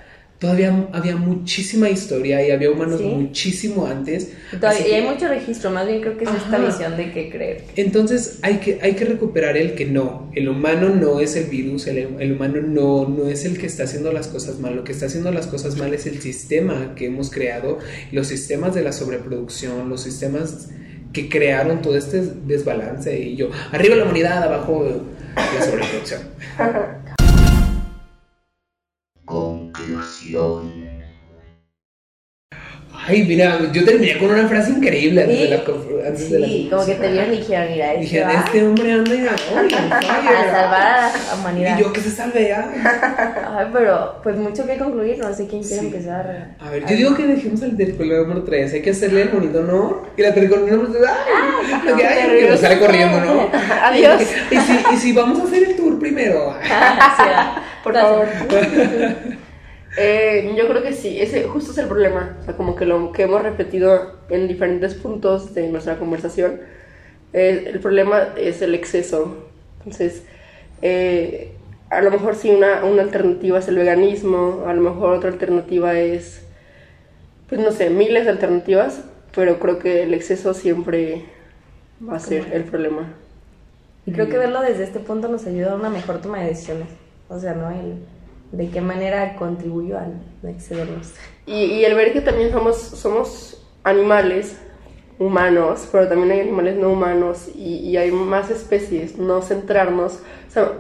todavía había muchísima historia y había humanos Sí. muchísimo antes. Y, todavía- Así y hay que- mucho registro, más bien creo que es esta Ajá. visión de que creer. entonces hay que, hay que recuperar el que no, el humano no es el virus, el, el humano no, no es el que está haciendo las cosas mal, lo que está haciendo las cosas mal es el sistema que hemos creado, los sistemas de la sobreproducción, los sistemas que crearon todo este desbalance y yo, arriba la humanidad, abajo la sobreproducción. Ay, mira, yo terminé con una frase increíble antes Sí, de la antes de la Sí, como que te vieron y dijeron, mira, este Dije, va este hombre anda oye, a salvar a la humanidad. Y yo que se salve, ah. Ay, pero pues mucho que concluir, no sé quién quiere Sí. empezar. A ver, yo digo que dejemos el terricolor número 3. Hay que hacerle el bonito honor. Y la terricolor número 3. ¡Ay! Lo que, ay, que nos sale corriendo, ¿no? Adiós. Y si, y si vamos a hacer el tour primero. Sí, va. Por favor. Eh, yo creo que sí, ese justo es el problema. O sea, como que lo que hemos repetido en diferentes puntos de nuestra conversación, eh, el problema es el exceso. Entonces, eh, a lo mejor sí una, una alternativa es el veganismo, a lo mejor otra alternativa es, pues no sé, miles de alternativas, pero creo que el exceso siempre va a ser el problema. Y creo que verlo desde este punto nos ayuda a una mejor toma de decisiones. O sea, ¿no? El, de qué manera contribuyo al no excedernos. Y, y el ver que también somos, somos animales humanos, pero también hay animales no humanos y, y hay más especies, no centrarnos.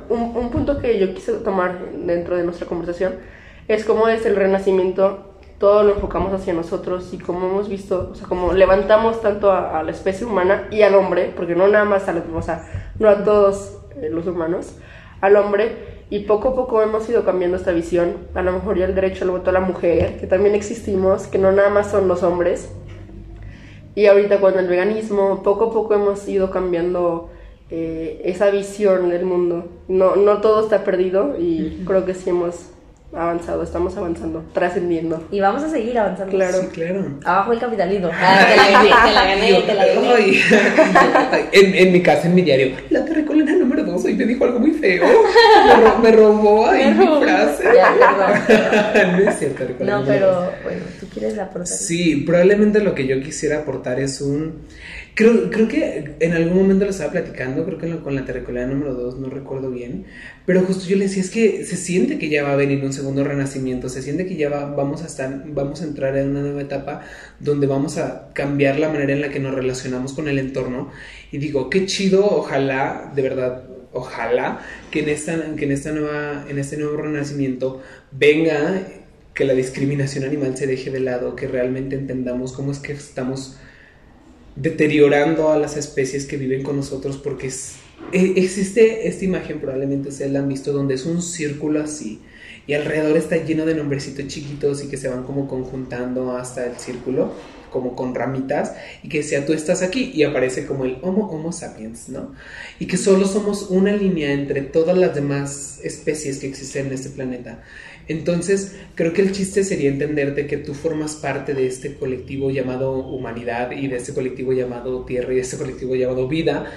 Un, un punto que yo quise tomar dentro de nuestra conversación es cómo desde el renacimiento todo lo enfocamos hacia nosotros y como hemos visto, o sea, como levantamos tanto a, a la especie humana y al hombre, porque no nada más a los, o sea, no a todos eh, los humanos, al hombre, y poco a poco hemos ido cambiando esta visión. A lo mejor ya el derecho al voto a la mujer, que también existimos, que no nada más son los hombres. Y ahorita con el veganismo, poco a poco hemos ido cambiando eh, esa visión del mundo. No, no todo está perdido y creo que sí hemos avanzado, estamos avanzando, trascendiendo. Y vamos a seguir avanzando. Claro. Sí, claro. Abajo el capitalismo. Ah, te la gané, te la gané, te la gané. Ay, ay, en, en mi casa, en mi diario, la 2 hoy me dijo algo muy feo. Me, ro- me robó ahí Me mi frase. Ya, perdón. no es cierto, No, pero bueno, tú quieres aportar. Sí, probablemente lo que yo quisiera aportar es un... Creo, creo que en algún momento lo estaba platicando, creo que lo- con la terricolina número 2, no recuerdo bien, pero justo yo le decía, es que se siente que ya va a venir un segundo renacimiento, se siente que ya va- vamos, a estar, vamos a entrar en una nueva etapa donde vamos a cambiar la manera en la que nos relacionamos con el entorno. Y digo, qué chido, ojalá, de verdad, ojalá que en, esta, que en, nueva, en este nuevo renacimiento venga que la discriminación animal se deje de lado, que realmente entendamos cómo es que estamos deteriorando a las especies que viven con nosotros, porque e- existe esta imagen, probablemente ustedes la han visto, donde es un círculo así, y alrededor está lleno de nombrecitos chiquitos y que se van como conjuntando hasta el círculo, como con ramitas, y que sea tú estás aquí, y aparece como el Homo Homo sapiens, ¿no? Y que solo somos una línea entre todas las demás especies que existen en este planeta. Entonces, creo que el chiste sería entenderte que tú formas parte de este colectivo llamado humanidad y de este colectivo llamado tierra y de este colectivo llamado vida.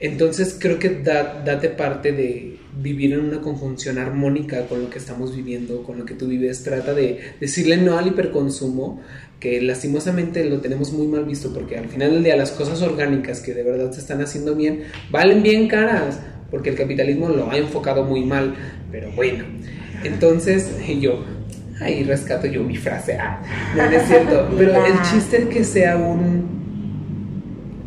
Entonces, creo que da- date parte de vivir en una conjunción armónica con lo que estamos viviendo, con lo que tú vives. Trata de decirle no al hiperconsumo, que lastimosamente lo tenemos muy mal visto, porque al final del día las cosas orgánicas que de verdad se están haciendo bien, valen bien caras, porque el capitalismo lo ha enfocado muy mal. Pero bueno, entonces, yo, ahí rescato yo mi frase, ah, no, no es cierto, pero el chiste es que sea un...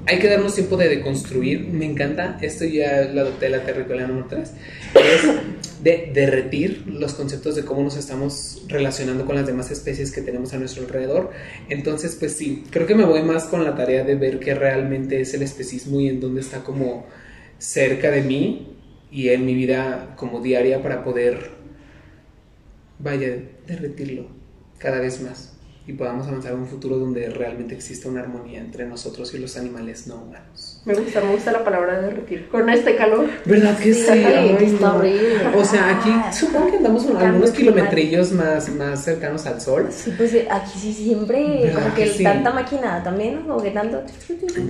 Hay que darnos tiempo de deconstruir, me encanta, esto ya lo adopté la territorial número 3, es de derretir los conceptos de cómo nos estamos relacionando con las demás especies que tenemos a nuestro alrededor. Entonces, pues sí, creo que me voy más con la tarea de ver qué realmente es el especismo y en dónde está como cerca de mí y en mi vida como diaria para poder vaya, derretirlo cada vez más y podamos avanzar a un futuro donde realmente exista una armonía entre nosotros y los animales no humanos. Me gusta, me gusta la palabra derretir. Con este calor. ¿Verdad que sí? Sí, Ay, está horrible. O sea, aquí supongo que andamos algunos kilometrillos más, más cercanos al sol. Sí, pues eh, aquí sí siempre, ¿Verdad como que que sí? tanta máquina también, como que tanto.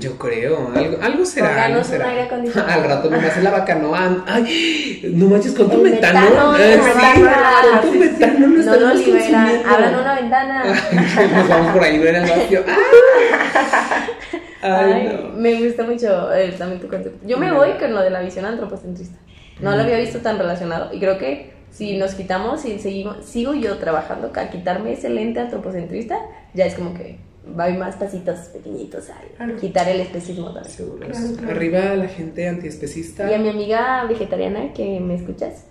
Yo creo, algo, algo será. Algo será. aire. Al rato nomás en la bacanoa. Ay, no manches, con tu El metano. metano, Eh, el metano, tu sí, sí. metano no estamos liberan, consumiendo. abran una ventana. Nos vamos por ahí, no era el vacío. Ay, Ay, no. Me gusta mucho eh, también tu concepto. Yo me voy con lo de la visión antropocentrista. No lo había visto tan relacionado y creo que si nos quitamos y seguimos, sigo yo trabajando a quitarme ese lente antropocentrista, ya es como que va más pasitos pequeñitos al Claro. quitar el especismo también. Seguros. Claro, claro. Arriba la gente antiespecista. Y a mi amiga vegetariana que me escuchas,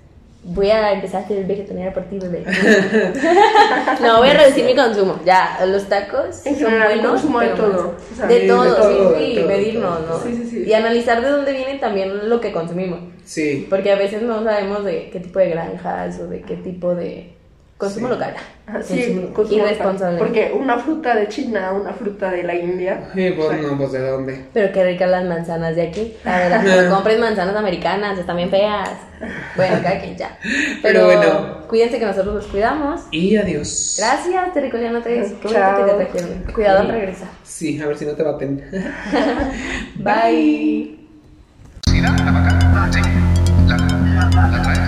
voy a empezar a ser vegetariana a partir de... no, voy a reducir mi consumo. Ya, los tacos En son general, buenos, consumo de todo. O sea, de, todo, todo, sí, sí, todo, medirnos, todo. ¿no? Sí, sí, sí. Y analizar de dónde viene también lo que consumimos. Sí. Porque a veces no sabemos de qué tipo de granjas o de qué tipo de consumo Sí. local. Sí, Consumo irresponsable. Porque una fruta de China, una fruta de la India. Eh, pues o sea, no, pues de dónde. Pero qué ricas las manzanas de aquí. La verdad, no compres manzanas americanas, están bien feas. Bueno, cada quien ya. Pero Pero, bueno. cuídense que nosotros los cuidamos. Y adiós. Gracias, Terricoliano 3. Qué bonito Chao. que te trajeron. Cuidado al regresar. Sí, a ver si no te baten. Bye. La